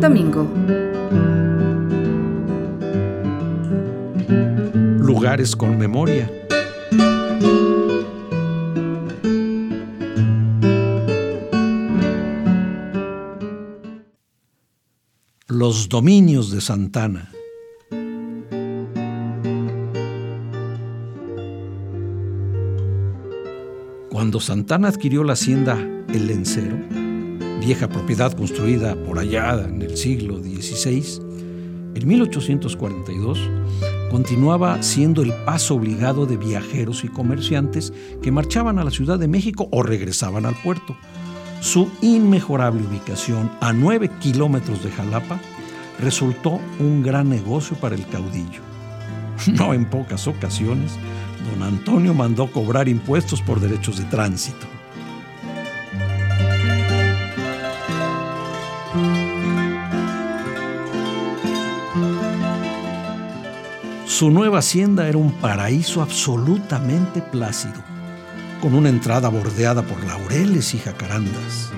Domingo. Lugares con memoria. Los dominios de Santana. Cuando Santana adquirió la hacienda El Lencero, vieja propiedad construida por allá en el siglo XVI, en 1842 continuaba siendo el paso obligado de viajeros y comerciantes que marchaban a la Ciudad de México o regresaban al puerto. Su inmejorable ubicación a 9 kilómetros de Jalapa resultó un gran negocio para el caudillo. No en pocas ocasiones, don Antonio mandó cobrar impuestos por derechos de tránsito. Su nueva hacienda era un paraíso absolutamente plácido, con una entrada bordeada por laureles y jacarandas.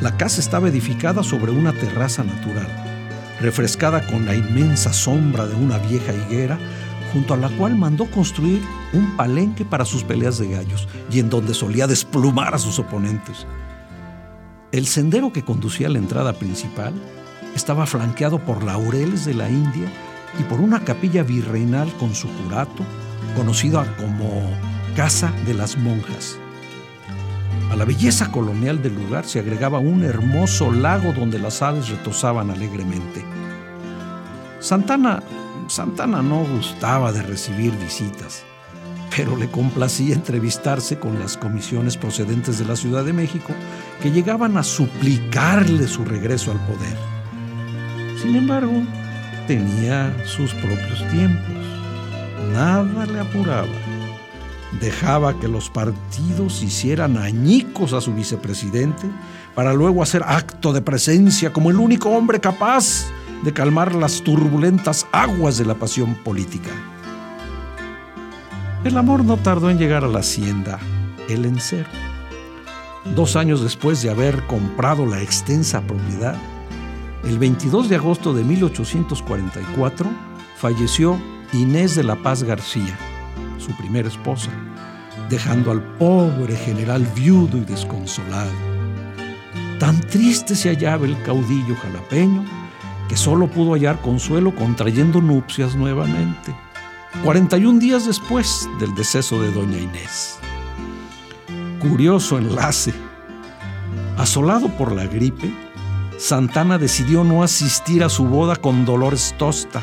La casa estaba edificada sobre una terraza natural, refrescada con la inmensa sombra de una vieja higuera, junto a la cual mandó construir un palenque para sus peleas de gallos y en donde solía desplumar a sus oponentes. El sendero que conducía a la entrada principal estaba flanqueado por laureles de la India y por una capilla virreinal con su curato, conocida como Casa de las Monjas. A la belleza colonial del lugar se agregaba un hermoso lago donde las aves retozaban alegremente. Santana, Santana no gustaba de recibir visitas, pero le complacía entrevistarse con las comisiones procedentes de la Ciudad de México que llegaban a suplicarle su regreso al poder. Sin embargo, tenía sus propios tiempos. Nada le apuraba. Dejaba que los partidos hicieran añicos a su vicepresidente para luego hacer acto de presencia como el único hombre capaz de calmar las turbulentas aguas de la pasión política. El amor no tardó en llegar a la hacienda, el encero. Dos años después de haber comprado la extensa propiedad, el 22 de agosto de 1844 falleció Inés de la Paz García, su primera esposa, dejando al pobre general viudo y desconsolado. Tan triste se hallaba el caudillo jalapeño que solo pudo hallar consuelo contrayendo nupcias nuevamente, 41 días después del deceso de doña Inés. Curioso enlace. Asolado por la gripe, Santana decidió no asistir a su boda con Dolores Tosta.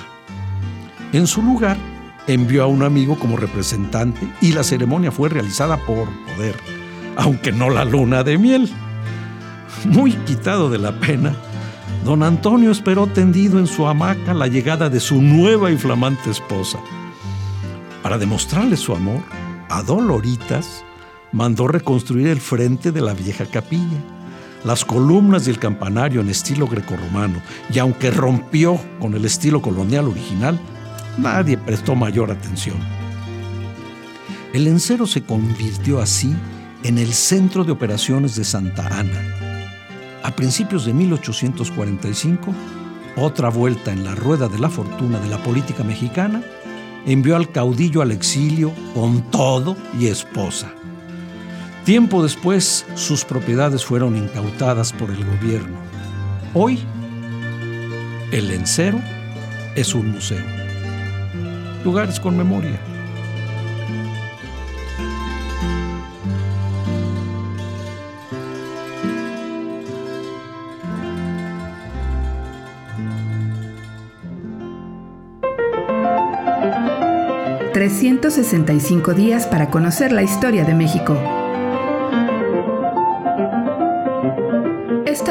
En su lugar, envió a un amigo como representante y la ceremonia fue realizada por poder, aunque no la luna de miel. Muy quitado de la pena, don Antonio esperó tendido en su hamaca la llegada de su nueva y flamante esposa. Para demostrarle su amor, a Doloritas mandó reconstruir el frente de la vieja capilla las columnas y el campanario en estilo grecorromano, y aunque rompió con el estilo colonial original, nadie prestó mayor atención. El encero se convirtió así en el centro de operaciones de Santa Ana. A principios de 1845, otra vuelta en la rueda de la fortuna de la política mexicana envió al caudillo al exilio con todo y esposa. Tiempo después, sus propiedades fueron incautadas por el gobierno. Hoy, el Lencero es un museo. Lugares con memoria. ...365 días para conocer la historia de México.